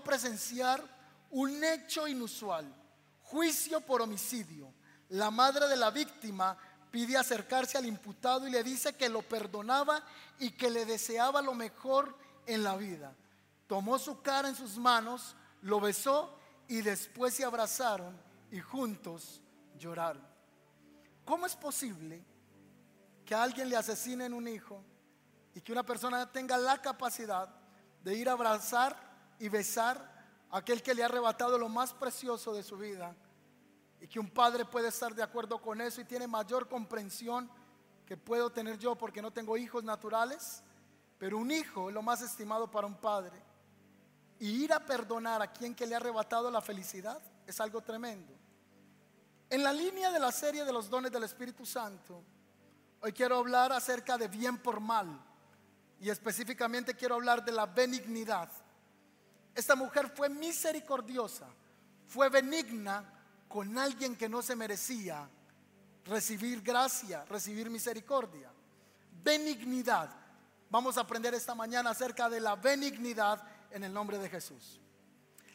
presenciar un hecho inusual, juicio por homicidio. La madre de la víctima pide acercarse al imputado y le dice que lo perdonaba y que le deseaba lo mejor en la vida. Tomó su cara en sus manos, lo besó y después se abrazaron y juntos lloraron. ¿Cómo es posible que a alguien le asesinen un hijo y que una persona tenga la capacidad de ir a abrazar y besar a aquel que le ha arrebatado lo más precioso de su vida? Y que un padre puede estar de acuerdo con eso y tiene mayor comprensión que puedo tener yo porque no tengo hijos naturales, pero un hijo es lo más estimado para un padre. Y ir a perdonar a quien que le ha arrebatado la felicidad es algo tremendo. En la línea de la serie de los dones del Espíritu Santo, hoy quiero hablar acerca de bien por mal y específicamente quiero hablar de la benignidad. Esta mujer fue misericordiosa, fue benigna con alguien que no se merecía recibir gracia, recibir misericordia. Benignidad. Vamos a aprender esta mañana acerca de la benignidad en el nombre de Jesús.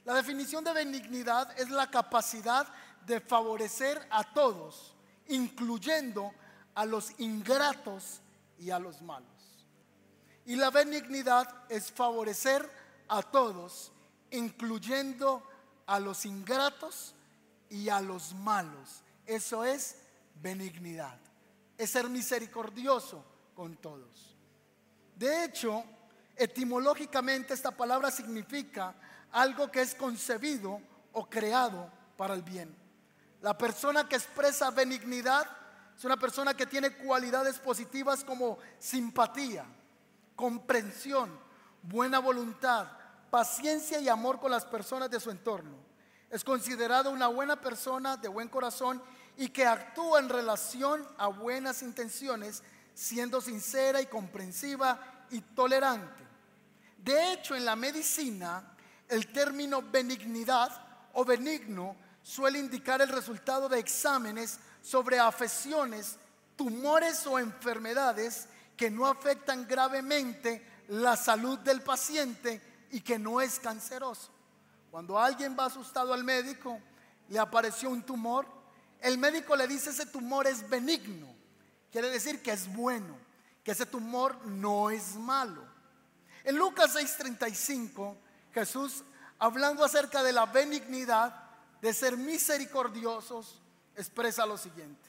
La definición de benignidad es la capacidad de favorecer a todos, incluyendo a los ingratos y a los malos. Y la benignidad es favorecer a todos, incluyendo a los ingratos y a los malos. Eso es benignidad. Es ser misericordioso con todos. De hecho, etimológicamente esta palabra significa algo que es concebido o creado para el bien. La persona que expresa benignidad es una persona que tiene cualidades positivas como simpatía, comprensión, buena voluntad, paciencia y amor con las personas de su entorno. Es considerado una buena persona de buen corazón y que actúa en relación a buenas intenciones, siendo sincera y comprensiva y tolerante. De hecho, en la medicina, el término benignidad o benigno suele indicar el resultado de exámenes sobre afecciones, tumores o enfermedades que no afectan gravemente la salud del paciente y que no es canceroso. Cuando alguien va asustado al médico, le apareció un tumor, el médico le dice ese tumor es benigno, quiere decir que es bueno, que ese tumor no es malo. En Lucas 6:35, Jesús, hablando acerca de la benignidad, de ser misericordiosos, expresa lo siguiente.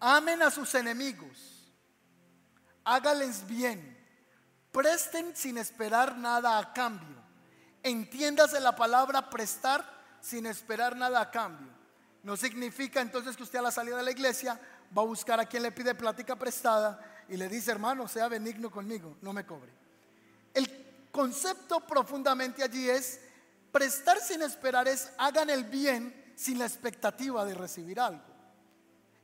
Amen a sus enemigos, hágales bien, presten sin esperar nada a cambio. Entiéndase la palabra prestar sin esperar nada a cambio. No significa entonces que usted a la salida de la iglesia va a buscar a quien le pide plática prestada y le dice, hermano, sea benigno conmigo, no me cobre. El concepto profundamente allí es Prestar sin esperar es hagan el bien sin la expectativa de recibir algo.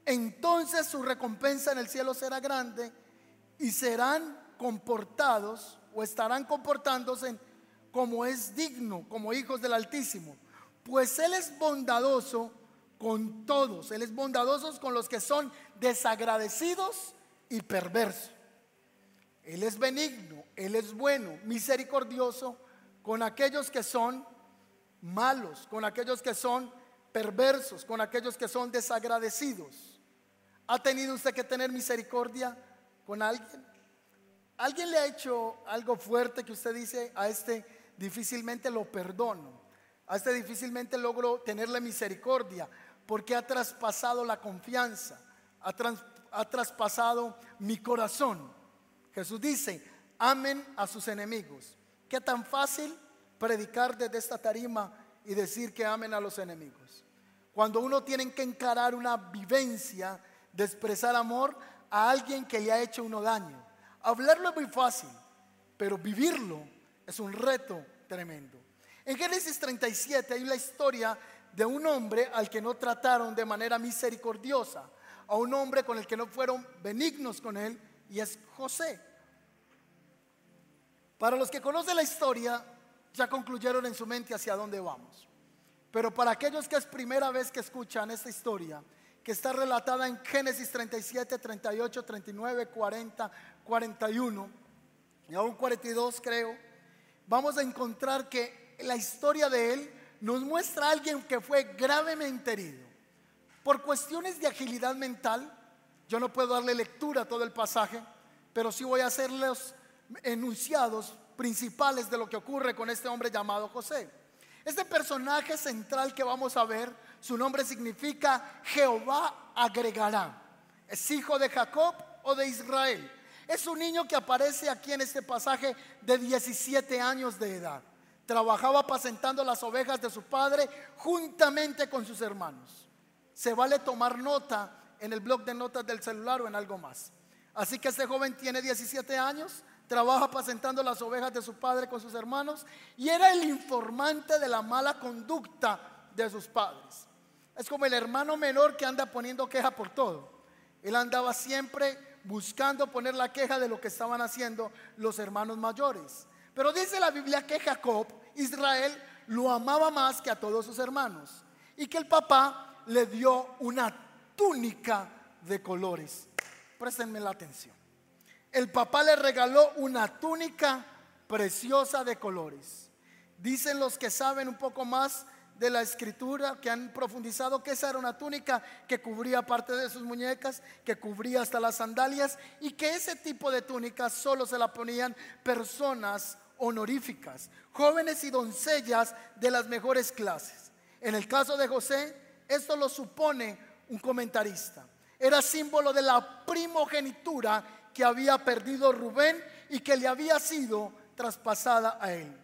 Entonces su recompensa en el cielo será grande y serán comportados o estarán comportándose como es digno, como hijos del Altísimo. Pues Él es bondadoso con todos. Él es bondadoso con los que son desagradecidos y perversos. Él es benigno, Él es bueno, misericordioso con aquellos que son malos, con aquellos que son perversos, con aquellos que son desagradecidos. ¿Ha tenido usted que tener misericordia con alguien? ¿Alguien le ha hecho algo fuerte que usted dice a este difícilmente lo perdono? A este difícilmente logro tenerle misericordia porque ha traspasado la confianza, ha, traspasado mi corazón. Jesús dice, amen a sus enemigos. ¿Qué tan fácil predicar desde esta tarima y decir que amen a los enemigos. Cuando uno tiene que encarar una vivencia de expresar amor a alguien que le ha hecho uno daño. Hablarlo es muy fácil, pero vivirlo es un reto tremendo. En Génesis 37 hay una historia de un hombre al que no trataron de manera misericordiosa, a un hombre con el que no fueron benignos con él, y es José. Para los que conocen la historia, ya concluyeron en su mente hacia dónde vamos. Pero para aquellos que es primera vez que escuchan esta historia, que está relatada en Génesis 37, 38, 39, 40, 41 y aún 42 creo, vamos a encontrar que la historia de él nos muestra a alguien que fue gravemente herido. Por cuestiones de agilidad mental, yo no puedo darle lectura a todo el pasaje, pero sí voy a hacer los enunciados principales de lo que ocurre con este hombre llamado José. Este personaje central que vamos a ver, su nombre significa Jehová agregará. Es hijo de Jacob o de Israel. Es un niño que aparece aquí en este pasaje de 17 años de edad. Trabajaba apacentando las ovejas de su padre juntamente con sus hermanos. Se vale tomar nota en el blog de notas del celular o en algo más. Así que este joven tiene 17 años, trabaja apacentando las ovejas de su padre con sus hermanos y era el informante de la mala conducta de sus padres. Es como el hermano menor que anda poniendo queja por todo. Él andaba siempre buscando poner la queja de lo que estaban haciendo los hermanos mayores. Pero dice la Biblia que Jacob, Israel, lo amaba más que a todos sus hermanos y que el papá le dio una túnica de colores. Préstenme la atención. El papá le regaló una túnica preciosa de colores. Dicen los que saben un poco más de la escritura, que han profundizado que esa era una túnica que cubría parte de sus muñecas, que cubría hasta las sandalias y que ese tipo de túnica solo se la ponían personas honoríficas, jóvenes y doncellas de las mejores clases. En el caso de José, esto lo supone un comentarista. Era símbolo de la primogenitura que había perdido Rubén y que le había sido traspasada a él.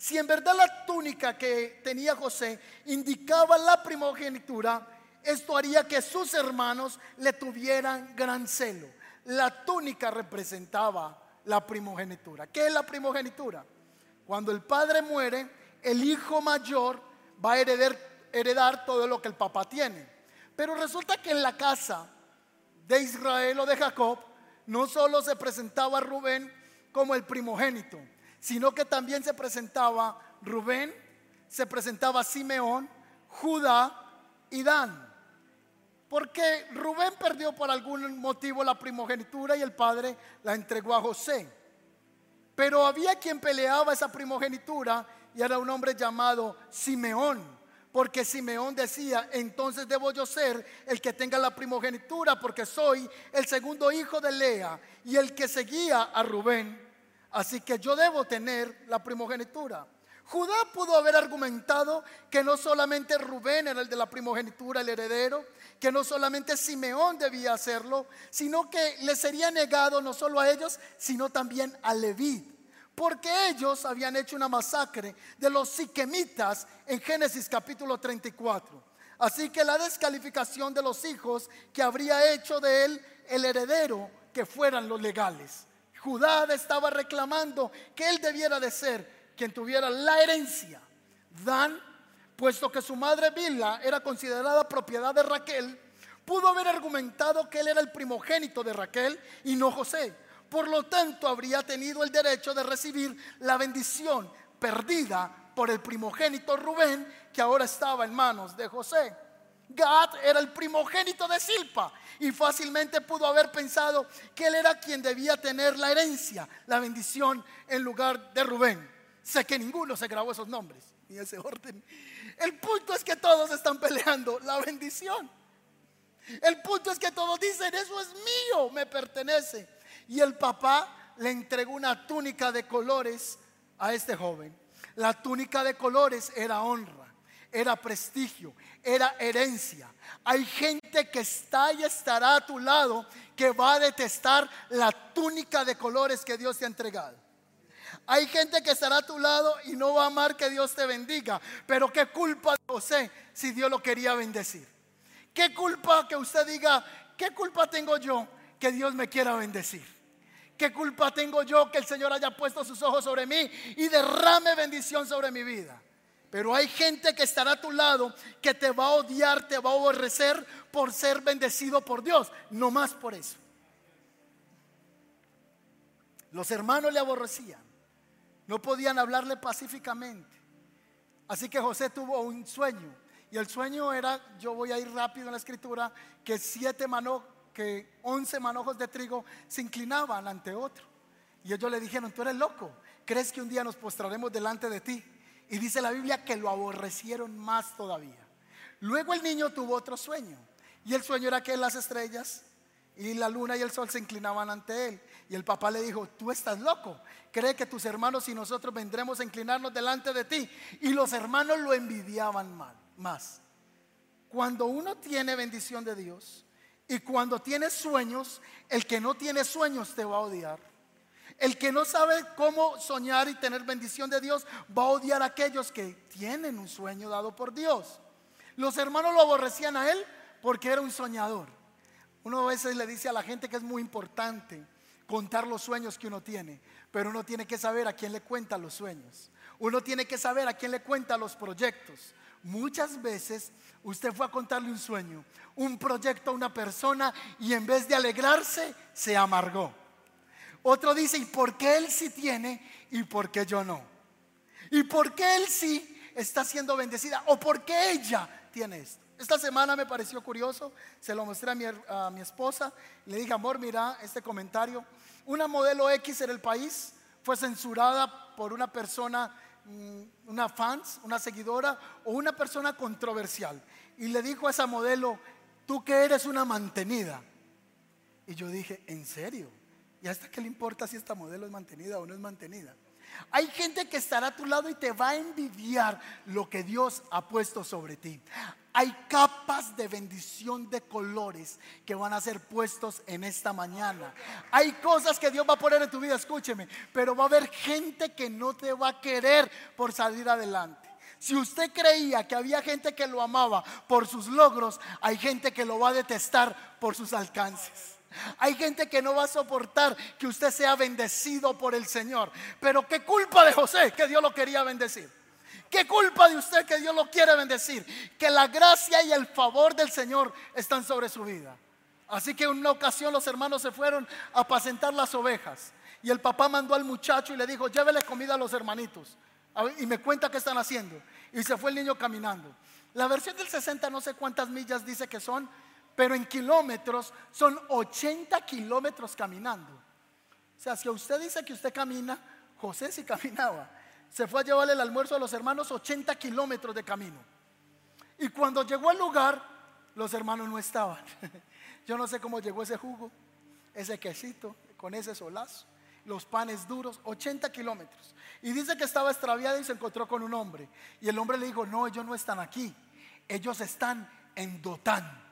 Si en verdad la túnica que tenía José indicaba la primogenitura, esto haría que sus hermanos le tuvieran gran celo. La túnica representaba la primogenitura. ¿Qué es la primogenitura? Cuando el padre muere, el hijo mayor va a heredar, heredar todo lo que el papá tiene. Pero resulta que en la casa de Israel o de Jacob no solo se presentaba Rubén como el primogénito, sino que también se presentaba Rubén, se presentaba Simeón, Judá y Dan. Porque Rubén perdió por algún motivo la primogenitura y el padre la entregó a José. Pero había quien peleaba esa primogenitura y era un hombre llamado Simeón. Porque Simeón decía, entonces debo yo ser el que tenga la primogenitura porque soy el segundo hijo de Lea y el que seguía a Rubén. Así que yo debo tener la primogenitura. Judá pudo haber argumentado que no solamente Rubén era el de la primogenitura, el heredero, que no solamente Simeón debía hacerlo, sino que le sería negado no solo a ellos, sino también a Leví, porque ellos habían hecho una masacre de los siquemitas en Génesis capítulo 34. Así que la descalificación de los hijos que habría hecho de él el heredero que fueran los legales. Judá estaba reclamando que él debiera de ser quien tuviera la herencia. Dan, puesto que su madre Bila era considerada propiedad de Raquel, pudo haber argumentado que él era el primogénito de Raquel y no José. Por lo tanto, habría tenido el derecho de recibir la bendición perdida por el primogénito Rubén, que ahora estaba en manos de José. Gad era el primogénito de Silpa y fácilmente pudo haber pensado que él era quien debía tener la herencia, la bendición en lugar de Rubén. Sé que ninguno se grabó esos nombres ni ese orden. El punto es que todos están peleando la bendición. El punto es que todos dicen, eso es mío, me pertenece. Y el papá le entregó una túnica de colores a este joven. La túnica de colores era honra, era prestigio, era herencia. Hay gente que está y estará a tu lado que va a detestar la túnica de colores que Dios te ha entregado. Hay gente que estará a tu lado y no va a amar que Dios te bendiga. Pero qué culpa de José si Dios lo quería bendecir. Qué culpa que usted diga, qué culpa tengo yo que Dios me quiera bendecir. ¿Qué culpa tengo yo que el Señor haya puesto sus ojos sobre mí y derrame bendición sobre mi vida? Pero hay gente que estará a tu lado que te va a odiar, te va a aborrecer por ser bendecido por Dios. No más por eso. Los hermanos le aborrecían. No podían hablarle pacíficamente. Así que José tuvo un sueño. Y el sueño era, yo voy a ir rápido en la escritura, que siete manojos, que once manojos de trigo se inclinaban ante otro. Y ellos le dijeron, tú eres loco, ¿crees que un día nos postraremos delante de ti? Y dice la Biblia que lo aborrecieron más todavía. Luego el niño tuvo otro sueño. Y el sueño era que las estrellas y la luna y el sol se inclinaban ante él. Y el papá le dijo, tú estás loco. Cree que tus hermanos y nosotros vendremos a inclinarnos delante de ti. Y los hermanos lo envidiaban más. Cuando uno tiene bendición de Dios y cuando tiene sueños, el que no tiene sueños te va a odiar. El que no sabe cómo soñar y tener bendición de Dios va a odiar a aquellos que tienen un sueño dado por Dios. Los hermanos lo aborrecían a él porque era un soñador. Uno a veces le dice a la gente que es muy importante contar los sueños que uno tiene, pero uno tiene que saber a quién le cuenta los sueños. Uno tiene que saber a quién le cuenta los proyectos. Muchas veces usted fue a contarle un sueño, un proyecto a una persona y en vez de alegrarse, se amargó. Otro dice, ¿y por qué él sí tiene y por qué yo no? ¿Y por qué él sí está siendo bendecida o por qué ella tiene esto? Esta semana me pareció curioso, se lo mostré a mi, a mi esposa, le dije, amor, mira este comentario. Una modelo X en el país fue censurada por una persona, mm, una fans, una seguidora o una persona controversial. Y le dijo a esa modelo, tú que eres una mantenida. Y yo dije, ¿en serio? ¿Y hasta qué le importa si esta modelo es mantenida o no es mantenida? Hay gente que estará a tu lado y te va a envidiar lo que Dios ha puesto sobre ti. Hay capas de bendición de colores que van a ser puestos en esta mañana. Hay cosas que Dios va a poner en tu vida, escúcheme, pero va a haber gente que no te va a querer por salir adelante. Si usted creía que había gente que lo amaba por sus logros, hay gente que lo va a detestar por sus alcances. Hay gente que no va a soportar que usted sea bendecido por el Señor. Pero qué culpa de José que Dios lo quería bendecir. ¿Qué culpa de usted que Dios lo quiere bendecir? Que la gracia y el favor del Señor están sobre su vida. Así que en una ocasión los hermanos se fueron a apacentar las ovejas. Y el papá mandó al muchacho y le dijo, llévele comida a los hermanitos. Y me cuenta qué están haciendo. Y se fue el niño caminando. La versión del 60 no sé cuántas millas dice que son, pero en kilómetros son 80 kilómetros caminando. O sea, si usted dice que usted camina, José sí caminaba. Se fue a llevarle el almuerzo a los hermanos 80 kilómetros de camino. Y cuando llegó al lugar, los hermanos no estaban. Yo no sé cómo llegó ese jugo, ese quesito, con ese solazo, los panes duros, 80 kilómetros. Y dice que estaba extraviado y se encontró con un hombre. Y el hombre le dijo, no, ellos no están aquí, ellos están en Dotán.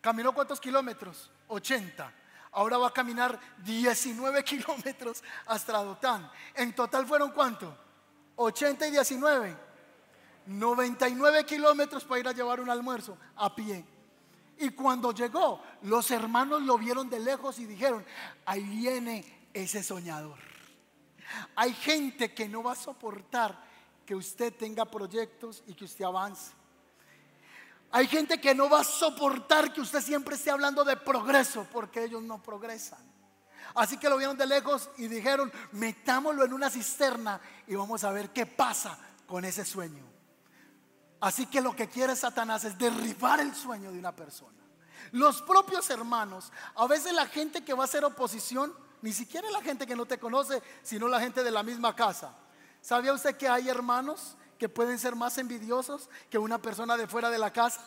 ¿Caminó cuántos kilómetros? 80. Ahora va a caminar 19 kilómetros hasta Dotán. En total fueron cuánto? 80 y 19. 99 kilómetros para ir a llevar un almuerzo a pie. Y cuando llegó, los hermanos lo vieron de lejos y dijeron, ahí viene ese soñador. Hay gente que no va a soportar que usted tenga proyectos y que usted avance. Hay gente que no va a soportar que usted siempre esté hablando de progreso porque ellos no progresan. Así que lo vieron de lejos y dijeron, metámoslo en una cisterna y vamos a ver qué pasa con ese sueño. Así que lo que quiere Satanás es derribar el sueño de una persona. Los propios hermanos, a veces la gente que va a hacer oposición, ni siquiera la gente que no te conoce, sino la gente de la misma casa. ¿Sabía usted que hay hermanos que pueden ser más envidiosos que una persona de fuera de la casa?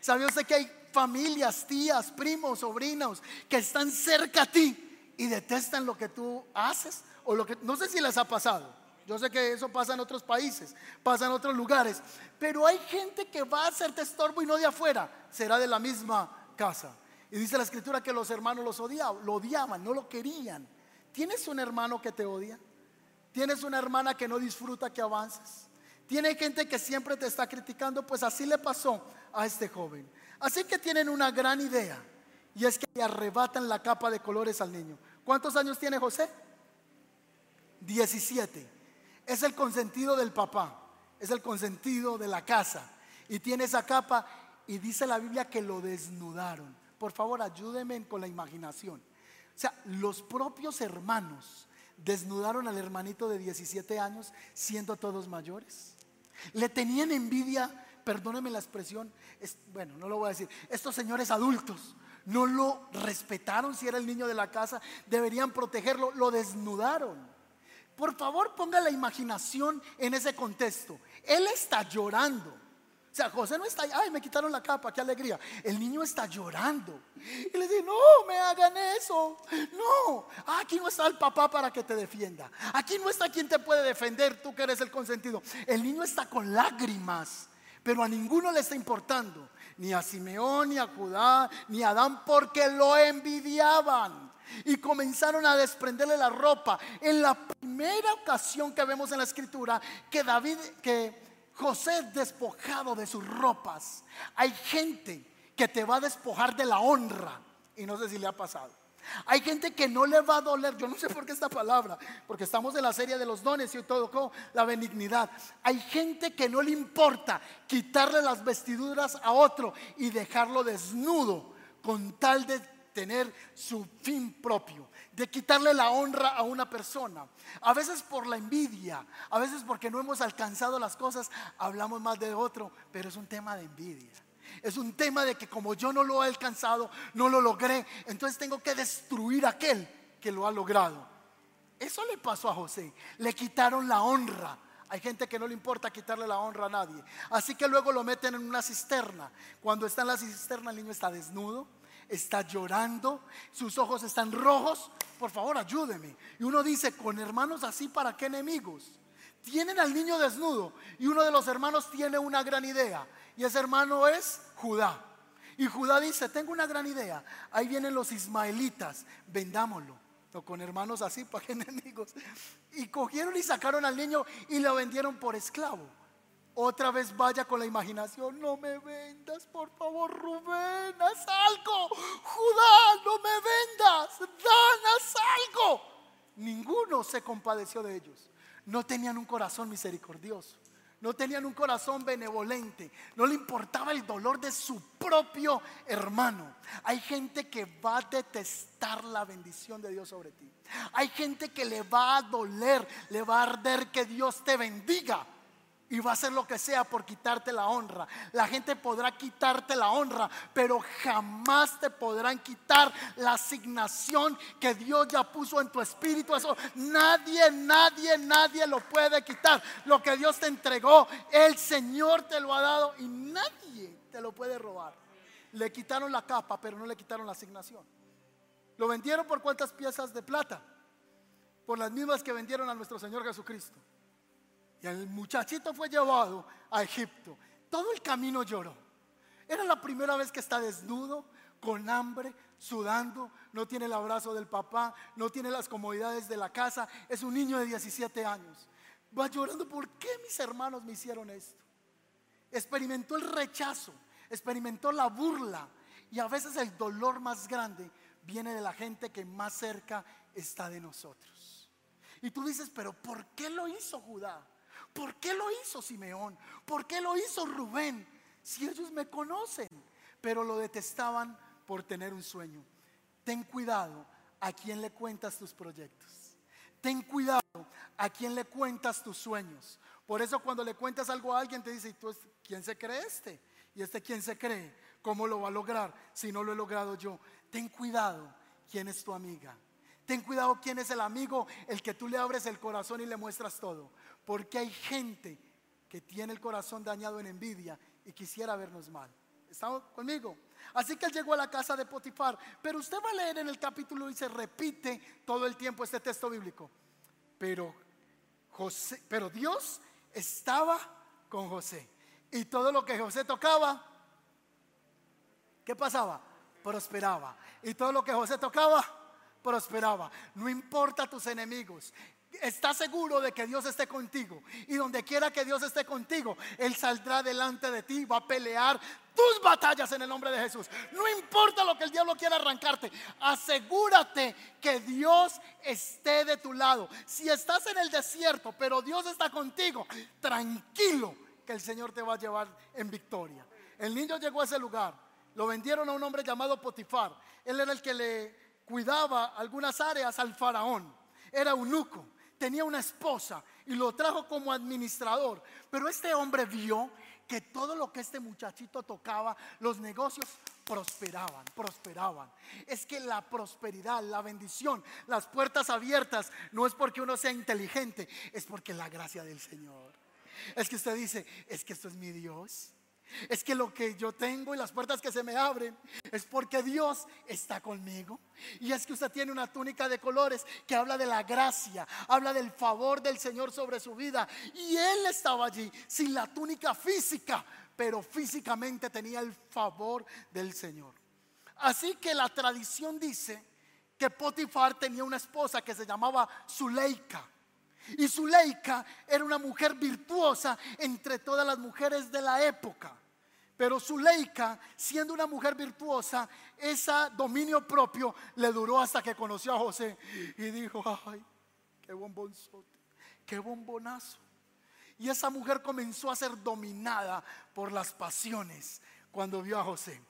¿Sabía usted que hay familias, tías, primos, sobrinos que están cerca a ti y detestan lo que tú haces? O lo que no sé si les ha pasado. Yo sé que eso pasa en otros países, pasa en otros lugares, pero hay gente que va a hacerte estorbo y no de afuera, será de la misma casa. Y dice la escritura que los hermanos los odiaban, lo odiaban, no lo querían. ¿Tienes un hermano que te odia? ¿Tienes una hermana que no disfruta que avances? Tiene gente que siempre te está criticando, pues así le pasó a este joven. Así que tienen una gran idea y es que le arrebatan la capa de colores al niño. ¿Cuántos años tiene José? 17. Es el consentido del papá, es el consentido de la casa y tiene esa capa y dice la Biblia que lo desnudaron. Por favor, ayúdenme con la imaginación. O sea, los propios hermanos desnudaron al hermanito de 17 años siendo todos mayores. Le tenían envidia, perdóneme la expresión, bueno, no lo voy a decir, estos señores adultos no lo respetaron si era el niño de la casa, deberían protegerlo, lo desnudaron. Por favor, ponga la imaginación en ese contexto. Él está llorando. O sea, José no está, ay, me quitaron la capa, qué alegría. El niño está llorando. Y le dice, no, me hagan eso. No, aquí no está el papá para que te defienda. Aquí no está quien te puede defender, tú que eres el consentido. El niño está con lágrimas, pero a ninguno le está importando. Ni a Simeón, ni a Judá, ni a Adán, porque lo envidiaban y comenzaron a desprenderle la ropa. En la primera ocasión que vemos en la escritura que David, que José es despojado de sus ropas. Hay gente que te va a despojar de la honra y no sé si le ha pasado. Hay gente que no le va a doler, yo no sé por qué esta palabra, porque estamos en la serie de los dones y todo, la benignidad. Hay gente que no le importa quitarle las vestiduras a otro y dejarlo desnudo con tal de tener su fin propio, de quitarle la honra a una persona. A veces por la envidia, a veces porque no hemos alcanzado las cosas, hablamos más de otro, pero es un tema de envidia. Es un tema de que como yo no lo he alcanzado, no lo logré, entonces tengo que destruir a aquel que lo ha logrado. Eso le pasó a José. Le quitaron la honra. Hay gente que no le importa quitarle la honra a nadie. Así que luego lo meten en una cisterna. Cuando está en la cisterna el niño está desnudo, está llorando, sus ojos están rojos, por favor ayúdeme. Y uno dice, con hermanos así, ¿para qué enemigos? Tienen al niño desnudo y uno de los hermanos tiene una gran idea y ese hermano es Judá. Y Judá dice, tengo una gran idea, ahí vienen los ismaelitas, vendámoslo. Con hermanos así, ¿para qué enemigos? Y cogieron y sacaron al niño y lo vendieron por esclavo. Otra vez vaya con la imaginación, no me vendas, por favor, Rubén, haz algo. Judá, no me vendas, Dan, haz algo. Ninguno se compadeció de ellos. No tenían un corazón misericordioso. No tenían un corazón benevolente. No le importaba el dolor de su propio hermano. Hay gente que va a detestar la bendición de Dios sobre ti. Hay gente que le va a doler, le va a arder que Dios te bendiga y va a hacer lo que sea por quitarte la honra. La gente podrá quitarte la honra, pero jamás te podrán quitar la asignación que Dios ya puso en tu espíritu. Eso nadie, nadie, nadie lo puede quitar. Lo que Dios te entregó, el Señor te lo ha dado y nadie te lo puede robar. Le quitaron la capa, pero no le quitaron la asignación. Lo vendieron por cuántas piezas de plata? Por las mismas que vendieron a nuestro Señor Jesucristo. Y el muchachito fue llevado a Egipto. Todo el camino lloró. Era la primera vez que está desnudo, con hambre, sudando, no tiene el abrazo del papá, no tiene las comodidades de la casa, es un niño de 17 años. Va llorando, ¿por qué mis hermanos me hicieron esto? Experimentó el rechazo, experimentó la burla y a veces el dolor más grande viene de la gente que más cerca está de nosotros. Y tú dices, pero ¿por qué lo hizo Judá? ¿Por qué lo hizo Simeón? ¿Por qué lo hizo Rubén? Si ellos me conocen, pero lo detestaban por tener un sueño. Ten cuidado a quién le cuentas tus proyectos. Ten cuidado a quién le cuentas tus sueños. Por eso cuando le cuentas algo a alguien te dice, ¿y tú quién se cree este? ¿Y este quién se cree? ¿Cómo lo va a lograr si no lo he logrado yo? Ten cuidado quién es tu amiga. Ten cuidado quién es el amigo, el que tú le abres el corazón y le muestras todo. Porque hay gente que tiene el corazón dañado en envidia y quisiera vernos mal. ¿Estamos conmigo? Así que él llegó a la casa de Potifar. Pero usted va a leer en el capítulo y se repite todo el tiempo este texto bíblico. Pero, José, pero Dios estaba con José. Y todo lo que José tocaba, ¿qué pasaba? Prosperaba. Y todo lo que José tocaba, prosperaba. No importa tus enemigos, Está seguro de que Dios esté contigo. Y donde quiera que Dios esté contigo, Él saldrá delante de ti, va a pelear tus batallas en el nombre de Jesús. No importa lo que el diablo quiera arrancarte, asegúrate que Dios esté de tu lado. Si estás en el desierto, pero Dios está contigo, tranquilo que el Señor te va a llevar en victoria. El niño llegó a ese lugar, lo vendieron a un hombre llamado Potifar. Él era el que le cuidaba algunas áreas al faraón. Era eunuco tenía una esposa y lo trajo como administrador. Pero este hombre vio que todo lo que este muchachito tocaba, los negocios prosperaban, prosperaban. Es que la prosperidad, la bendición, las puertas abiertas, no es porque uno sea inteligente, es porque la gracia del Señor. Es que usted dice, es que esto es mi Dios. Es que lo que yo tengo y las puertas que se me abren es porque Dios está conmigo. Y es que usted tiene una túnica de colores que habla de la gracia, habla del favor del Señor sobre su vida. Y Él estaba allí sin la túnica física, pero físicamente tenía el favor del Señor. Así que la tradición dice que Potifar tenía una esposa que se llamaba Zuleika. Y Zuleika era una mujer virtuosa entre todas las mujeres de la época. Pero Zuleika, siendo una mujer virtuosa, ese dominio propio le duró hasta que conoció a José y dijo, ay, qué bombonzote, qué bombonazo. Y esa mujer comenzó a ser dominada por las pasiones cuando vio a José.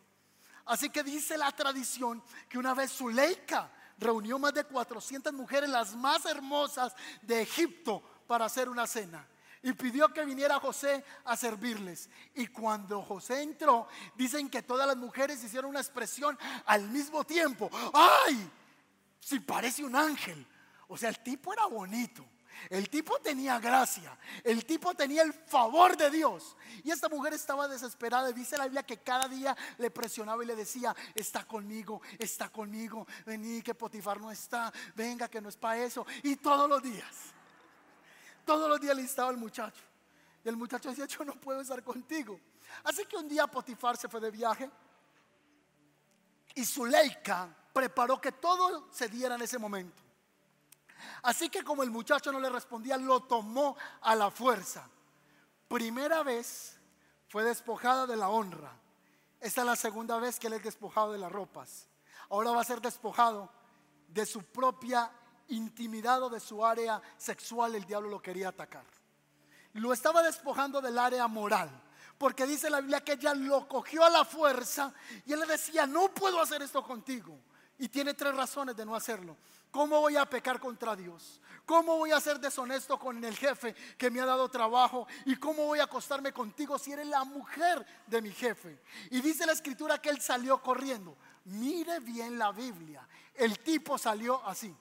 Así que dice la tradición que una vez Zuleika reunió más de 400 mujeres, las más hermosas de Egipto, para hacer una cena y pidió que viniera José a servirles. Y cuando José entró, dicen que todas las mujeres hicieron una expresión al mismo tiempo. ¡Ay! Si parece un ángel. O sea, el tipo era bonito. El tipo tenía gracia, el tipo tenía el favor de Dios. Y esta mujer estaba desesperada. Dice la Biblia que cada día le presionaba y le decía, está conmigo, está conmigo, vení que Potifar no está, venga que no es para eso. Y todos los días. Todos los días le instaba al muchacho. Y el muchacho decía, yo no puedo estar contigo. Así que un día Potifar se fue de viaje y Zuleika preparó que todo se diera en ese momento. Así que como el muchacho no le respondía, lo tomó a la fuerza. Primera vez fue despojada de la honra. Esta es la segunda vez que él es despojado de las ropas. Ahora va a ser despojado de su propia intimidado de su área sexual, el diablo lo quería atacar. Lo estaba despojando del área moral. Porque dice la Biblia que ella lo cogió a la fuerza y él le decía, no puedo hacer esto contigo. Y tiene tres razones de no hacerlo. ¿Cómo voy a pecar contra Dios? ¿Cómo voy a ser deshonesto con el jefe que me ha dado trabajo? ¿Y cómo voy a acostarme contigo si eres la mujer de mi jefe? Y dice la escritura que él salió corriendo. Mire bien la Biblia. El tipo salió así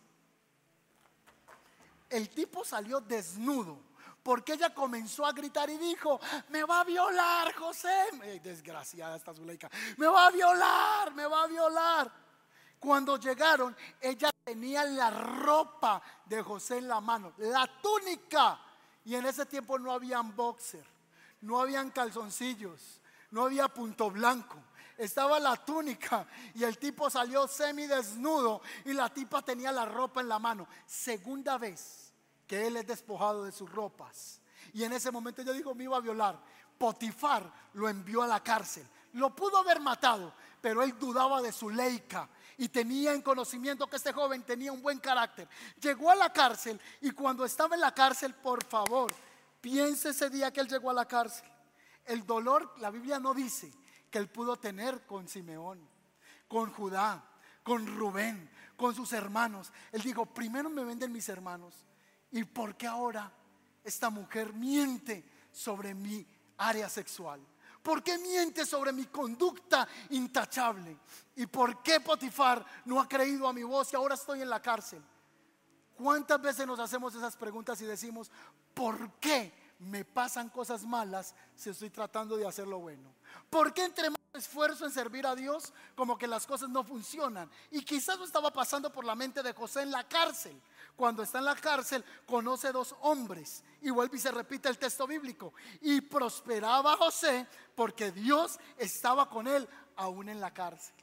el tipo salió desnudo. Porque ella comenzó a gritar y dijo, me va a violar José. desgraciada esta Zuleika. Me va a violar, me va a violar. Cuando llegaron, ella tenía la ropa de José en la mano, la túnica. Y en ese tiempo no habían boxer, no habían calzoncillos, no había punto blanco estaba la túnica y el tipo salió semidesnudo y la tipa tenía la ropa en la mano. Segunda vez que él es despojado de sus ropas. Y en ese momento yo digo, me iba a violar. Potifar lo envió a la cárcel. Lo pudo haber matado, pero él dudaba de su leica y tenía en conocimiento que este joven tenía un buen carácter. Llegó a la cárcel y cuando estaba en la cárcel, por favor, piense ese día que él llegó a la cárcel. El dolor, la Biblia no dice que él pudo tener con Simeón, con Judá, con Rubén, con sus hermanos. Él dijo, primero me venden mis hermanos ¿Y por qué ahora esta mujer miente sobre mi área sexual? ¿Por qué miente sobre mi conducta intachable? ¿Y por qué Potifar no ha creído a mi voz y ahora estoy en la cárcel? ¿Cuántas veces nos hacemos esas preguntas y decimos, ¿por qué me pasan cosas malas si estoy tratando de hacer lo bueno? ¿Por qué entre más esfuerzo en servir a Dios como que las cosas no funcionan? Y quizás no estaba pasando por la mente de José en la cárcel cuando está en la cárcel, conoce dos hombres. Y vuelve y se repite el texto bíblico. Y prosperaba José porque Dios estaba con él aún en la cárcel.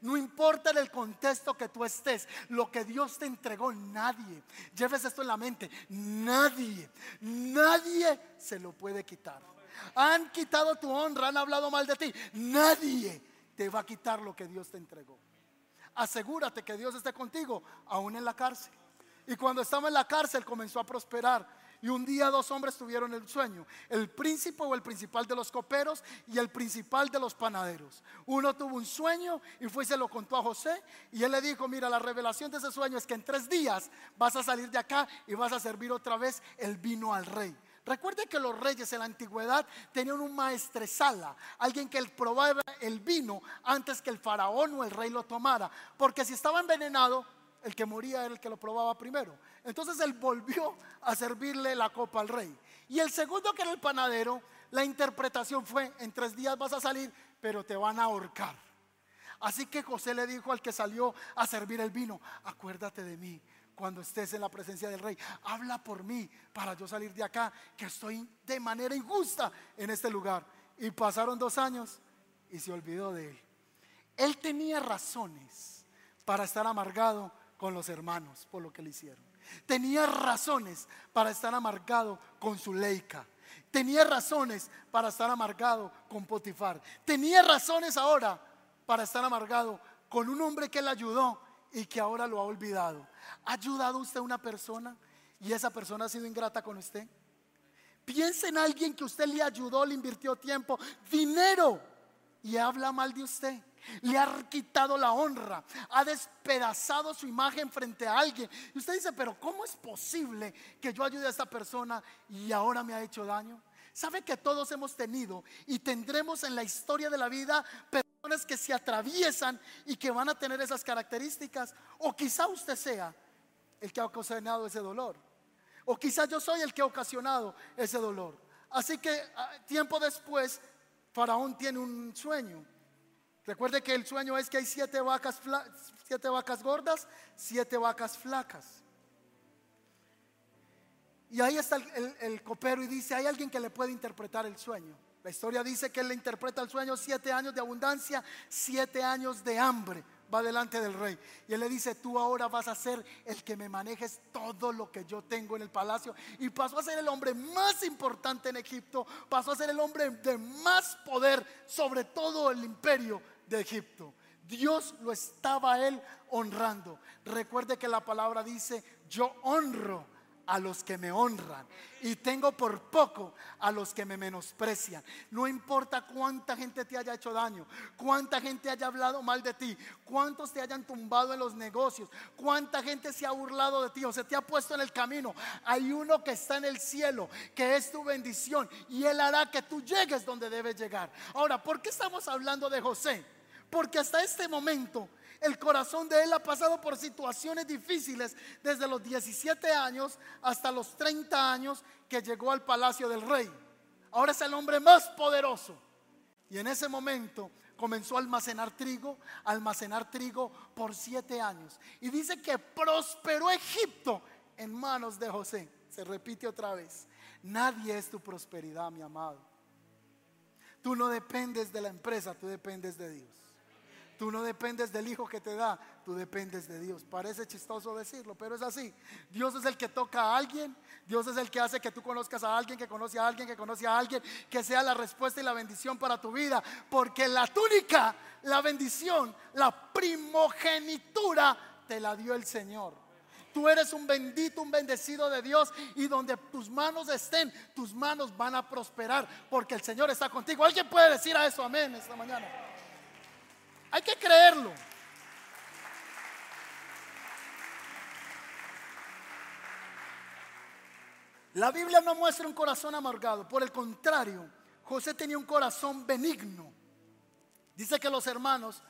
No importa en el contexto que tú estés, lo que Dios te entregó, nadie, lleves esto en la mente, nadie, nadie se lo puede quitar. Han quitado tu honra, han hablado mal de ti, nadie te va a quitar lo que Dios te entregó. Asegúrate que Dios esté contigo, aún en la cárcel. Y cuando estaba en la cárcel comenzó a prosperar. Y un día dos hombres tuvieron el sueño, el príncipe o el principal de los coperos y el principal de los panaderos. Uno tuvo un sueño y fue y se lo contó a José y él le dijo, mira, la revelación de ese sueño es que en tres días vas a salir de acá y vas a servir otra vez el vino al rey. Recuerde que los reyes en la antigüedad tenían un maestresala, alguien que probaba el vino antes que el faraón o el rey lo tomara, porque si estaba envenenado, el que moría era el que lo probaba primero. Entonces él volvió a servirle la copa al rey. Y el segundo que era el panadero, la interpretación fue, en tres días vas a salir, pero te van a ahorcar. Así que José le dijo al que salió a servir el vino, acuérdate de mí cuando estés en la presencia del rey. Habla por mí para yo salir de acá, que estoy de manera injusta en este lugar. Y pasaron dos años y se olvidó de él. Él tenía razones para estar amargado con los hermanos por lo que le hicieron. Tenía razones para estar amargado con su leica. Tenía razones para estar amargado con Potifar. Tenía razones ahora para estar amargado con un hombre que le ayudó y que ahora lo ha olvidado. ¿Ha ayudado usted a una persona y esa persona ha sido ingrata con usted? Piense en alguien que usted le ayudó, le invirtió tiempo, dinero y habla mal de usted. Le ha quitado la honra, ha despedazado su imagen frente a alguien. Y usted dice, pero ¿cómo es posible que yo ayude a esta persona y ahora me ha hecho daño? ¿Sabe que todos hemos tenido y tendremos en la historia de la vida personas que se atraviesan y que van a tener esas características? O quizá usted sea el que ha ocasionado ese dolor. O quizá yo soy el que ha ocasionado ese dolor. Así que ah, tiempo después, Faraón tiene un sueño. Recuerde que el sueño es que hay siete vacas, siete vacas gordas, siete vacas flacas. Y ahí está el, copero y dice, hay alguien que le puede interpretar el sueño. La historia dice que él le interpreta el sueño siete años de abundancia, siete años de hambre. Va delante del rey y él le dice, tú ahora vas a ser el que me manejes todo lo que yo tengo en el palacio. Y pasó a ser el hombre más importante en Egipto, pasó a ser el hombre de más poder sobre todo el imperio de Egipto. Dios lo estaba él honrando. Recuerde que la palabra dice, yo honro a los que me honran y tengo por poco a los que me menosprecian. No importa cuánta gente te haya hecho daño, cuánta gente haya hablado mal de ti, cuántos te hayan tumbado en los negocios, cuánta gente se ha burlado de ti o se te ha puesto en el camino. Hay uno que está en el cielo, que es tu bendición y él hará que tú llegues donde debes llegar. Ahora, ¿por qué estamos hablando de José? Porque hasta este momento el corazón de él ha pasado por situaciones difíciles desde los 17 años hasta los 30 años que llegó al palacio del rey. Ahora es el hombre más poderoso. Y en ese momento comenzó a almacenar trigo, almacenar trigo por siete años. Y dice que prosperó Egipto en manos de José. Se repite otra vez. Nadie es tu prosperidad, mi amado. Tú no dependes de la empresa, tú dependes de Dios. Tú no dependes del hijo que te da, tú dependes de Dios. Parece chistoso decirlo, pero es así. Dios es el que toca a alguien, Dios es el que hace que tú conozcas a alguien, que conoce a alguien, que conoce a alguien, que sea la respuesta y la bendición para tu vida. Porque la túnica, la bendición, la primogenitura te la dio el Señor. Tú eres un bendito, un bendecido de Dios y donde tus manos estén, tus manos van a prosperar porque el Señor está contigo. ¿Alguien puede decir a eso amén esta mañana? Hay que creerlo. La Biblia no muestra un corazón amargado, por el contrario, José tenía un corazón benigno. Dice que los hermanos,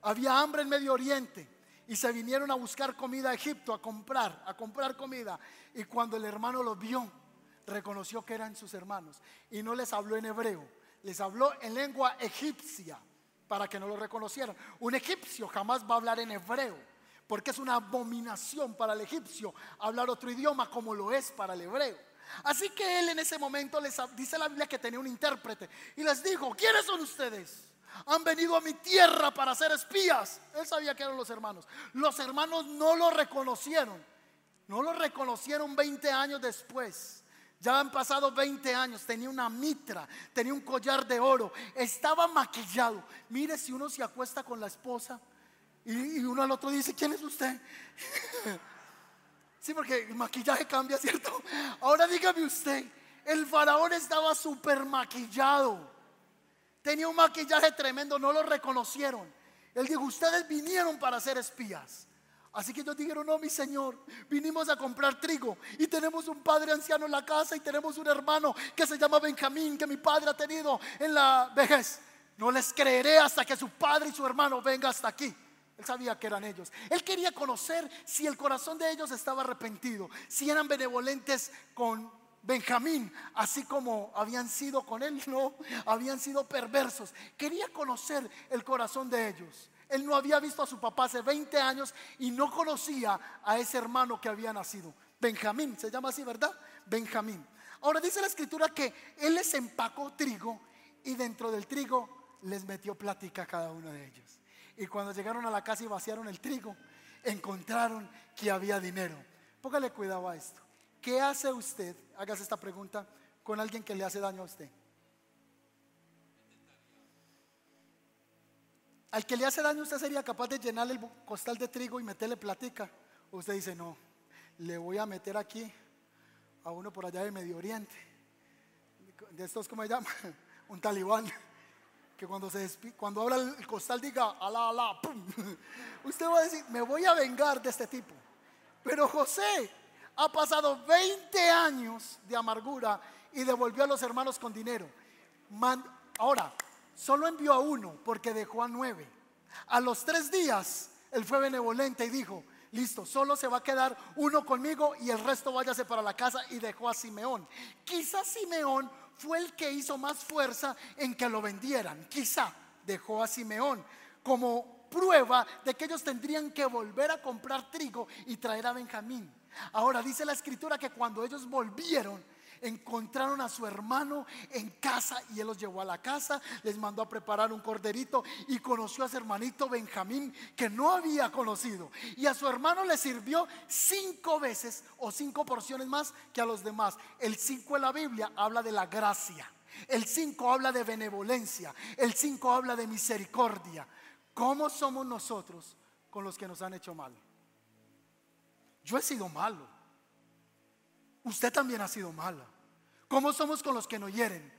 había hambre en Medio Oriente y se vinieron a buscar comida a Egipto, a comprar, a comprar comida. Y cuando el hermano los vio, reconoció que eran sus hermanos y no les habló en hebreo, les habló en lengua egipcia para que no lo reconocieran. Un egipcio jamás va a hablar en hebreo, porque es una abominación para el egipcio hablar otro idioma como lo es para el hebreo. Así que él en ese momento les dice la Biblia que tenía un intérprete y les dijo, ¿quiénes son ustedes? Han venido a mi tierra para ser espías. Él sabía que eran los hermanos. Los hermanos no lo reconocieron. No lo reconocieron 20 años después. Ya han pasado 20 años, tenía una mitra, tenía un collar de oro, estaba maquillado. Mire si uno se acuesta con la esposa y, uno al otro dice, ¿quién es usted? sí, porque el maquillaje cambia, ¿cierto? Ahora dígame usted, el faraón estaba súper maquillado, tenía un maquillaje tremendo, no lo reconocieron. Él dijo, ustedes vinieron para ser espías. Así que ellos dijeron, no, mi señor, vinimos a comprar trigo y tenemos un padre anciano en la casa y tenemos un hermano que se llama Benjamín, que mi padre ha tenido en la vejez. No les creeré hasta que su padre y su hermano vengan hasta aquí. Él sabía que eran ellos. Él quería conocer si el corazón de ellos estaba arrepentido, si eran benevolentes con Benjamín, así como habían sido con él, no, habían sido perversos. Quería conocer el corazón de ellos. Él no había visto a su papá hace 20 años y no conocía a ese hermano que había nacido. Benjamín, se llama así, ¿verdad? Benjamín. Ahora dice la escritura que él les empacó trigo y dentro del trigo les metió plática a cada uno de ellos. Y cuando llegaron a la casa y vaciaron el trigo, encontraron que había dinero. Póngale cuidado a esto. ¿Qué hace usted? Hágase esta pregunta con alguien que le hace daño a usted. Al que le hace daño, usted sería capaz de llenarle el costal de trigo y meterle platica. Usted dice, no, le voy a meter aquí a uno por allá de Medio Oriente. De estos, ¿cómo se llama? Un talibán que cuando, se cuando habla el costal diga, alá, alá, pum. Usted va a decir, me voy a vengar de este tipo. Pero José ha pasado 20 años de amargura y devolvió a los hermanos con dinero. ahora, solo envió a uno porque dejó a nueve. A los tres días, él fue benevolente y dijo, listo, solo se va a quedar uno conmigo y el resto váyase para la casa y dejó a Simeón. Quizás Simeón fue el que hizo más fuerza en que lo vendieran. Quizá dejó a Simeón como prueba de que ellos tendrían que volver a comprar trigo y traer a Benjamín. Ahora dice la escritura que cuando ellos volvieron, encontraron a su hermano en casa y él los llevó a la casa, les mandó a preparar un corderito y conoció a su hermanito Benjamín que no había conocido. Y a su hermano le sirvió cinco veces o cinco porciones más que a los demás. El cinco en la Biblia habla de la gracia. El cinco habla de benevolencia. El cinco habla de misericordia. ¿Cómo somos nosotros con los que nos han hecho mal? Yo he sido malo. Usted también ha sido mala. ¿Cómo somos con los que nos hieren?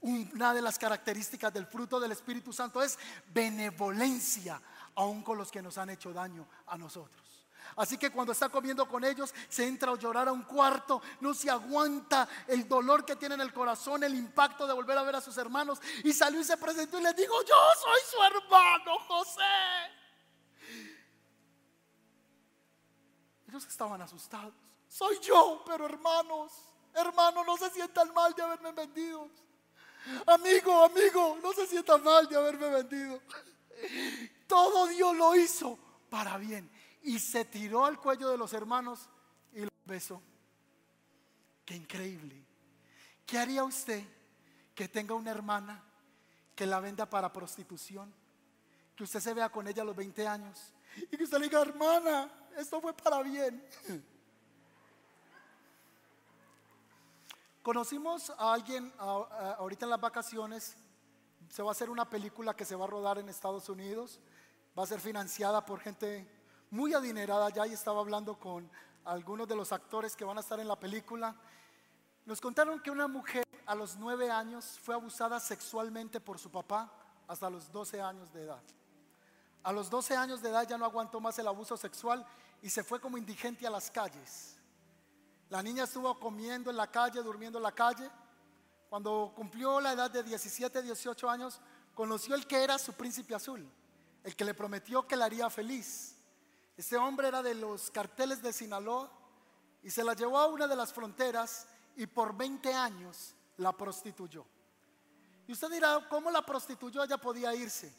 Una de las características del fruto del Espíritu Santo es benevolencia, aun con los que nos han hecho daño a nosotros. Así que cuando está comiendo con ellos, se entra a llorar a un cuarto, no se aguanta el dolor que tiene en el corazón, el impacto de volver a ver a sus hermanos. Y salió y se presentó y le dijo, yo soy su hermano José. Ellos estaban asustados. Soy yo, pero hermanos, hermano, no se sientan mal de haberme vendido. Amigo, amigo, no se sientan mal de haberme vendido. Todo Dios lo hizo para bien. Y se tiró al cuello de los hermanos y los besó. Qué increíble. ¿Qué haría usted que tenga una hermana que la venda para prostitución? Que usted se vea con ella a los 20 años y que usted le diga, hermana, esto fue para bien. Conocimos a alguien ahorita en las vacaciones, se va a hacer una película que se va a rodar en Estados Unidos, va a ser financiada por gente muy adinerada ya y estaba hablando con algunos de los actores que van a estar en la película. Nos contaron que una mujer a los nueve años fue abusada sexualmente por su papá hasta los 12 años de edad. A los 12 años de edad ya no aguantó más el abuso sexual y se fue como indigente a las calles. La niña estuvo comiendo en la calle, durmiendo en la calle. Cuando cumplió la edad de 17, 18 años, conoció el que era su príncipe azul, el que le prometió que la haría feliz. Este hombre era de los carteles de Sinaloa y se la llevó a una de las fronteras y por 20 años la prostituyó. Y usted dirá, ¿cómo la prostituyó? Ella podía irse.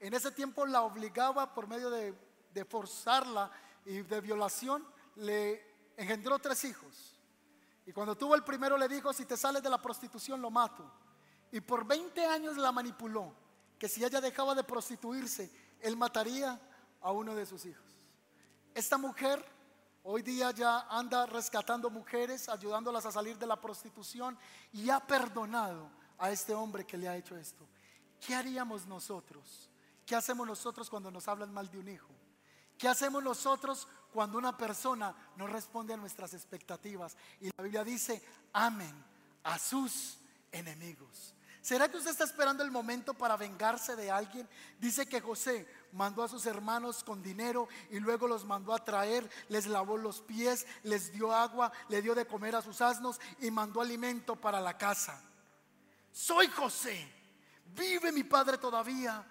En ese tiempo la obligaba por medio de, de forzarla y de violación, le engendró tres hijos. Y cuando tuvo el primero le dijo, si te sales de la prostitución lo mato. Y por 20 años la manipuló, que si ella dejaba de prostituirse, él mataría a uno de sus hijos. Esta mujer hoy día ya anda rescatando mujeres, ayudándolas a salir de la prostitución y ha perdonado a este hombre que le ha hecho esto. ¿Qué haríamos nosotros? ¿Qué hacemos nosotros cuando nos hablan mal de un hijo? ¿Qué hacemos nosotros cuando una persona no responde a nuestras expectativas? Y la Biblia dice, amen a sus enemigos. ¿Será que usted está esperando el momento para vengarse de alguien? Dice que José mandó a sus hermanos con dinero y luego los mandó a traer, les lavó los pies, les dio agua, le dio de comer a sus asnos y mandó alimento para la casa. Soy José, vive mi padre todavía.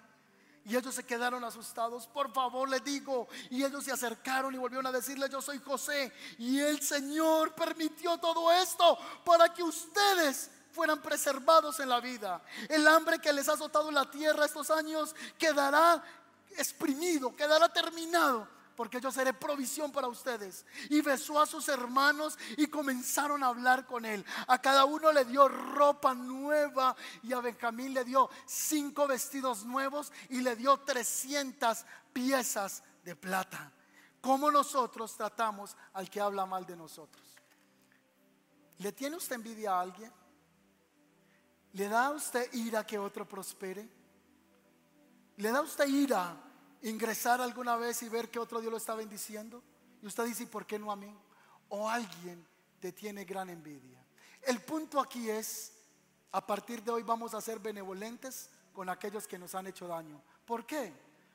Y ellos se quedaron asustados. Por favor, les digo. Y ellos se acercaron y volvieron a decirle, yo soy José. Y el Señor permitió todo esto para que ustedes fueran preservados en la vida. El hambre que les ha azotado la tierra estos años quedará exprimido, quedará terminado, porque yo seré provisión para ustedes. Y besó a sus hermanos y comenzaron a hablar con él. A cada uno le dio ropa nueva y a Benjamín le dio cinco vestidos nuevos y le dio 300 piezas de plata. ¿Cómo nosotros tratamos al que habla mal de nosotros? ¿Le tiene usted envidia a alguien? ¿Le da usted ira que otro prospere? ¿Le da usted ira ingresar alguna vez y ver que otro Dios lo está bendiciendo? Y usted dice, ¿por qué no a mí? O alguien te tiene gran envidia. El punto aquí es, a partir de hoy vamos a ser benevolentes con aquellos que nos han hecho daño. ¿Por qué?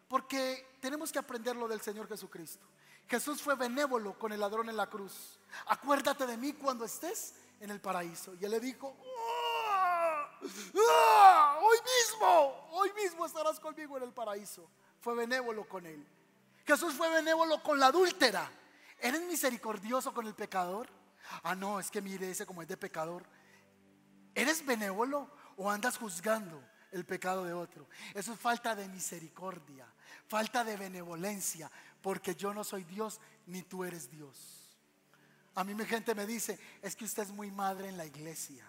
Porque tenemos que aprender lo del Señor Jesucristo. Jesús fue benévolo con el ladrón en la cruz. Acuérdate de mí cuando estés en el paraíso. Y él le dijo, ¡Ah! Hoy mismo, hoy mismo estarás conmigo en el paraíso. Fue benévolo con él. Jesús fue benévolo con la adúltera. ¿Eres misericordioso con el pecador? Ah, no, es que mire ese como es de pecador. ¿Eres benévolo o andas juzgando el pecado de otro? Eso es falta de misericordia, falta de benevolencia, porque yo no soy Dios ni tú eres Dios. A mí mi gente me dice, es que usted es muy madre en la iglesia.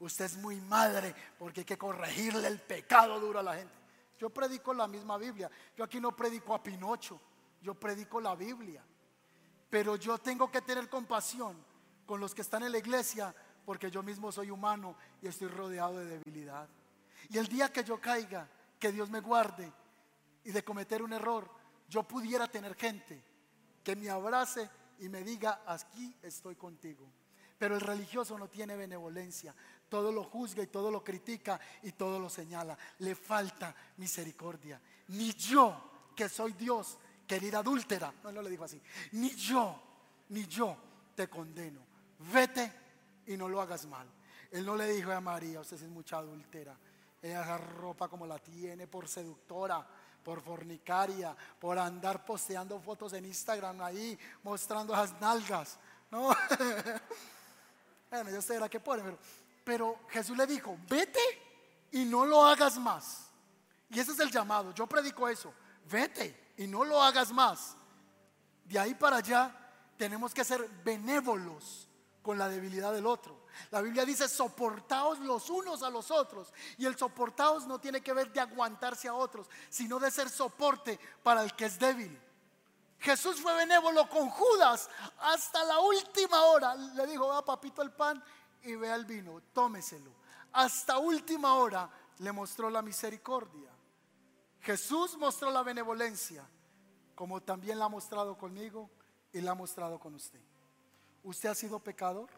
Usted es muy madre porque hay que corregirle el pecado duro a la gente. Yo predico la misma Biblia. Yo aquí no predico a Pinocho, yo predico la Biblia. Pero yo tengo que tener compasión con los que están en la iglesia porque yo mismo soy humano y estoy rodeado de debilidad. Y el día que yo caiga, que Dios me guarde y de cometer un error, yo pudiera tener gente que me abrace y me diga, aquí estoy contigo. Pero el religioso no tiene benevolencia, todo lo juzga y todo lo critica y todo lo señala. Le falta misericordia. Ni yo, que soy Dios, querida adúltera, no, no le dijo así, ni yo, ni yo te condeno. Vete y no lo hagas mal. Él no le dijo a María, usted es mucha adúltera. Ella ropa como la tiene por seductora, por fornicaria, por andar posteando fotos en Instagram ahí, mostrando esas nalgas. No, que pero pero Jesús le dijo, vete y no lo hagas más. Y ese es el llamado. Yo predico eso. Vete y no lo hagas más. De ahí para allá tenemos que ser benévolos con la debilidad del otro. La Biblia dice, soportaos los unos a los otros. Y el soportaos no tiene que ver de aguantarse a otros, sino de ser soporte para el que es débil. Jesús fue benévolo con Judas hasta la última hora. Le dijo, va papito el pan y vea el vino, tómeselo. Hasta última hora le mostró la misericordia. Jesús mostró la benevolencia, como también la ha mostrado conmigo y la ha mostrado con usted. Usted ha sido pecador,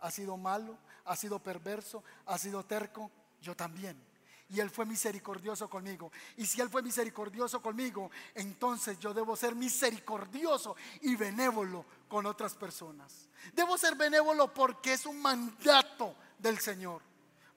ha sido malo, ha sido perverso, ha sido terco, yo también. Y Él fue misericordioso conmigo. Y si Él fue misericordioso conmigo, entonces yo debo ser misericordioso y benévolo con otras personas. Debo ser benévolo porque es un mandato del Señor.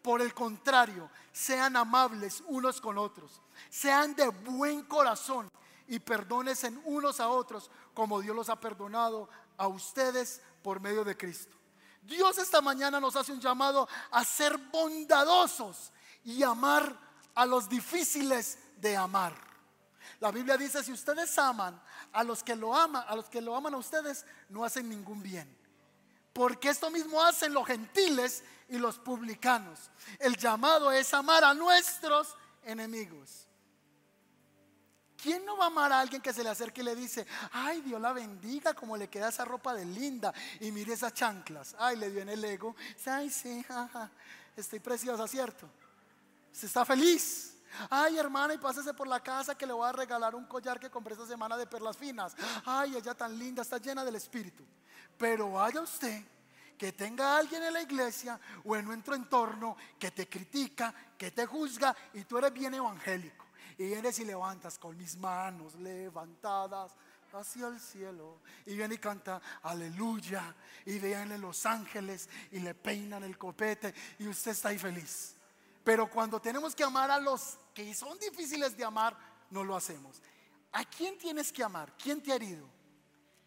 Por el contrario, sean amables unos con otros. Sean de buen corazón y perdónense unos a otros como Dios los ha perdonado a ustedes por medio de Cristo. Dios esta mañana nos hace un llamado a ser bondadosos y amar a los difíciles de amar. La Biblia dice, si ustedes aman a los que lo aman, a los que lo aman a ustedes, no hacen ningún bien. Porque esto mismo hacen los gentiles y los publicanos. El llamado es amar a nuestros enemigos. ¿Quién no va a amar a alguien que se le acerque y le dice, ay, Dios la bendiga, como le queda esa ropa de linda y mire esas chanclas? Ay, le dio en el ego. Ay, sí, estoy preciosa, ¿cierto? Se está feliz. Ay, hermana, y pásese por la casa que le voy a regalar un collar que compré esta semana de perlas finas. Ay, ella tan linda, está llena del espíritu. Pero vaya usted que tenga a alguien en la iglesia o en nuestro entorno que te critica, que te juzga y tú eres bien evangélico. Y vienes y levantas con mis manos levantadas hacia el cielo. Y viene y canta aleluya. Y vienen los ángeles y le peinan el copete. Y usted está ahí feliz. Pero cuando tenemos que amar a los que son difíciles de amar, no lo hacemos. ¿A quién tienes que amar? ¿Quién te ha herido?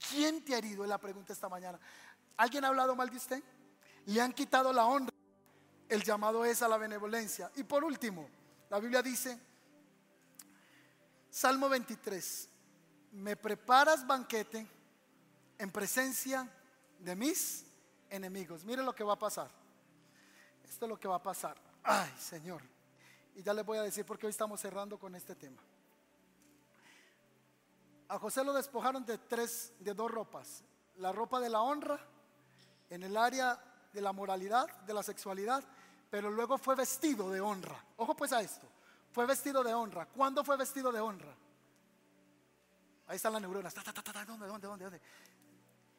¿Quién te ha herido? Es la pregunta esta mañana. ¿Alguien ha hablado mal de usted? Le han quitado la honra. El llamado es a la benevolencia. Y por último, la Biblia dice, Salmo 23, me preparas banquete en presencia de mis enemigos. Mire lo que va a pasar. Esto es lo que va a pasar. Ay, Señor. Y ya les voy a decir porque hoy estamos cerrando con este tema. A José lo despojaron de tres, de dos ropas. La ropa de la honra en el área de la moralidad, de la sexualidad, pero luego fue vestido de honra. Ojo pues a esto. Fue vestido de honra. ¿Cuándo fue vestido de honra? Ahí están las neuronas. ¿Dónde, dónde, dónde, dónde?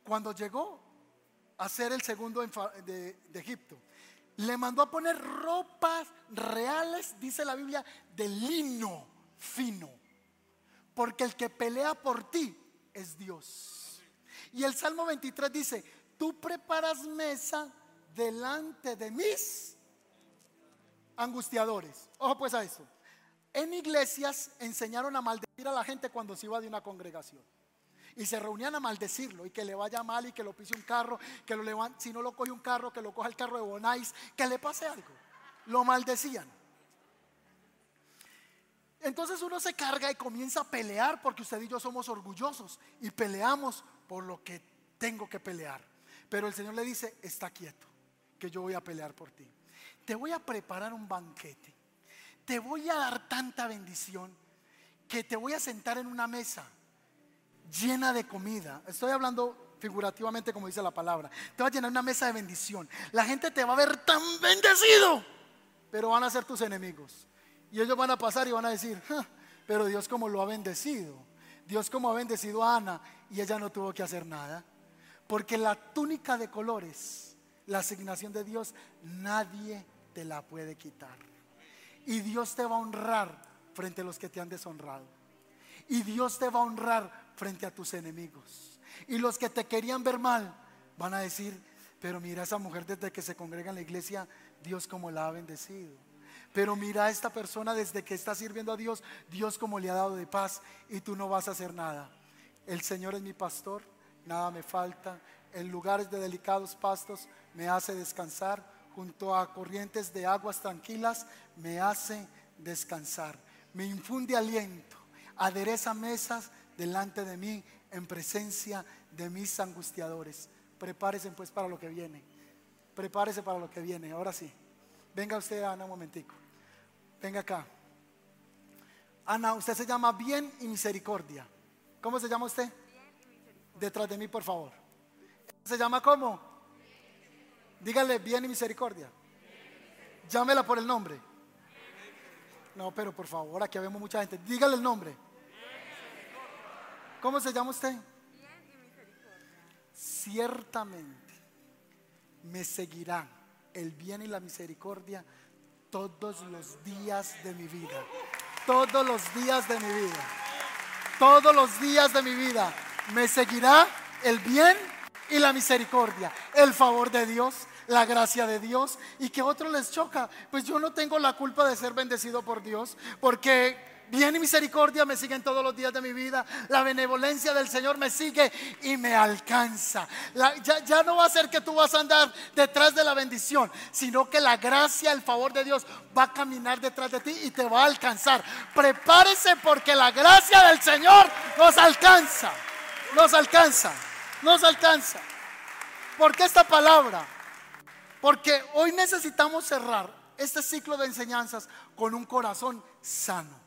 Cuando llegó a ser el segundo de, de Egipto, le mandó a poner ropas reales, dice la Biblia, de lino fino. Porque el que pelea por ti es Dios. Y el Salmo 23 dice, tú preparas mesa delante de mis angustiadores. Ojo pues a eso. En iglesias enseñaron a maldecir a la gente cuando se iba de una congregación. Y se reunían a maldecirlo y que le vaya mal y que lo pise un carro, que lo levante, si no lo coge un carro, que lo coja el carro de Bonais, que le pase algo. Lo maldecían. Entonces uno se carga y comienza a pelear porque usted y yo somos orgullosos y peleamos por lo que tengo que pelear. Pero el Señor le dice, está quieto, que yo voy a pelear por ti. Te voy a preparar un banquete. Te voy a dar tanta bendición que te voy a sentar en una mesa llena de comida. Estoy hablando figurativamente como dice la palabra. Te va a llenar una mesa de bendición. La gente te va a ver tan bendecido, pero van a ser tus enemigos. Y ellos van a pasar y van a decir, pero Dios como lo ha bendecido. Dios como ha bendecido a Ana y ella no tuvo que hacer nada. Porque la túnica de colores, la asignación de Dios, nadie te la puede quitar. Y Dios te va a honrar frente a los que te han deshonrado. Y Dios te va a honrar frente a tus enemigos. Y los que te querían ver mal van a decir, pero mira esa mujer desde que se congrega en la iglesia, Dios como la ha bendecido. Pero mira a esta persona desde que está sirviendo a Dios, Dios como le ha dado de paz y tú no vas a hacer nada. El Señor es mi pastor, nada me falta. En lugares de delicados pastos me hace descansar. Junto a corrientes de aguas tranquilas me hace descansar. Me infunde aliento. Adereza mesas delante de mí en presencia de mis angustiadores. Prepárese pues para lo que viene. Prepárese para lo que viene. Ahora sí. Venga usted, Ana, un momentico. Venga acá. Ana, usted se llama Bien y Misericordia. ¿Cómo se llama usted? Detrás de mí, por favor. ¿Se llama cómo? Dígale Bien y Misericordia. Llámela por el nombre. No, pero por favor, aquí vemos mucha gente. Dígale el nombre. ¿Cómo se llama usted? Bien y misericordia. Ciertamente me seguirá el bien y la misericordia todos los días de mi vida. Todos los días de mi vida. Todos los días de mi vida me seguirá el bien y la misericordia, el favor de Dios, la gracia de Dios y que a otros les choca. Pues yo no tengo la culpa de ser bendecido por Dios, porque bien y misericordia me siguen todos los días de mi vida. La benevolencia del Señor me sigue y me alcanza. ya, no va a ser que tú vas a andar detrás de la bendición, sino que la gracia, el favor de Dios va a caminar detrás de ti y te va a alcanzar. Prepárese porque la gracia del Señor nos alcanza. Nos alcanza. Nos alcanza. ¿Por qué esta palabra? Porque hoy necesitamos cerrar este ciclo de enseñanzas con un corazón sano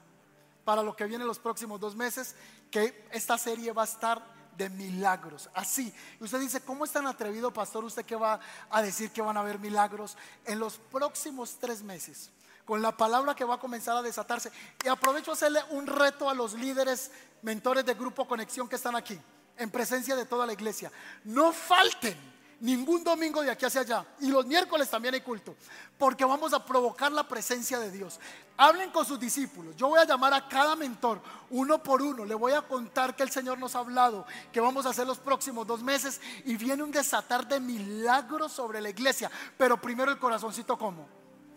para lo que viene los próximos dos meses, que esta serie va a estar de milagros. Así. Y usted dice, ¿cómo es tan atrevido, pastor? ¿Usted que va a decir que van a haber milagros en los próximos tres meses? Con la palabra que va a comenzar a desatarse. Y aprovecho a hacerle un reto a los líderes, mentores de Grupo Conexión que están aquí, en presencia de toda la iglesia. No falten Ningún domingo de aquí hacia allá. Y los miércoles también hay culto. Porque vamos a provocar la presencia de Dios. Hablen con sus discípulos. Yo voy a llamar a cada mentor uno por uno. Le voy a contar que el Señor nos ha hablado, que vamos a hacer los próximos dos meses. Y viene un desatar de milagros sobre la iglesia. Pero primero el corazoncito como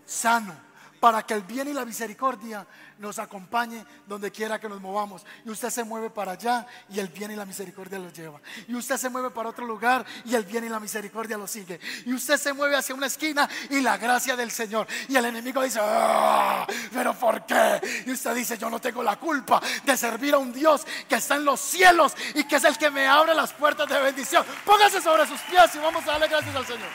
sano para que el bien y la misericordia nos acompañe donde quiera que nos movamos. Y usted se mueve para allá y el bien y la misericordia lo lleva. Y usted se mueve para otro lugar y el bien y la misericordia lo sigue. Y usted se mueve hacia una esquina y la gracia del Señor. Y el enemigo dice, ah, pero ¿por qué? Y usted dice, yo no tengo la culpa de servir a un Dios que está en los cielos y que es el que me abre las puertas de bendición. Póngase sobre sus pies y vamos a darle gracias al Señor.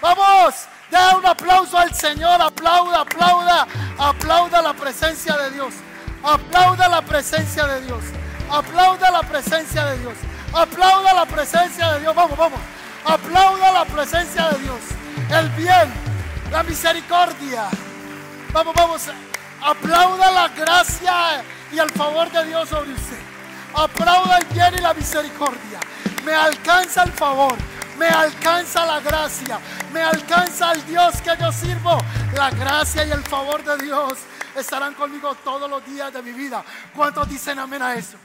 Vamos. Da un aplauso al Señor, aplauda, aplauda, aplauda la presencia de Dios. Aplauda la presencia de Dios. Aplauda la presencia de Dios. Aplauda la presencia de Dios. Vamos, vamos. Aplauda la presencia de Dios. El bien, la misericordia. Vamos, vamos. Aplauda la gracia y el favor de Dios sobre usted. Aplauda el bien y la misericordia. Me alcanza el favor me alcanza la gracia, me alcanza el Dios que yo sirvo. La gracia y el favor de Dios estarán conmigo todos los días de mi vida. ¿Cuántos dicen amén a eso?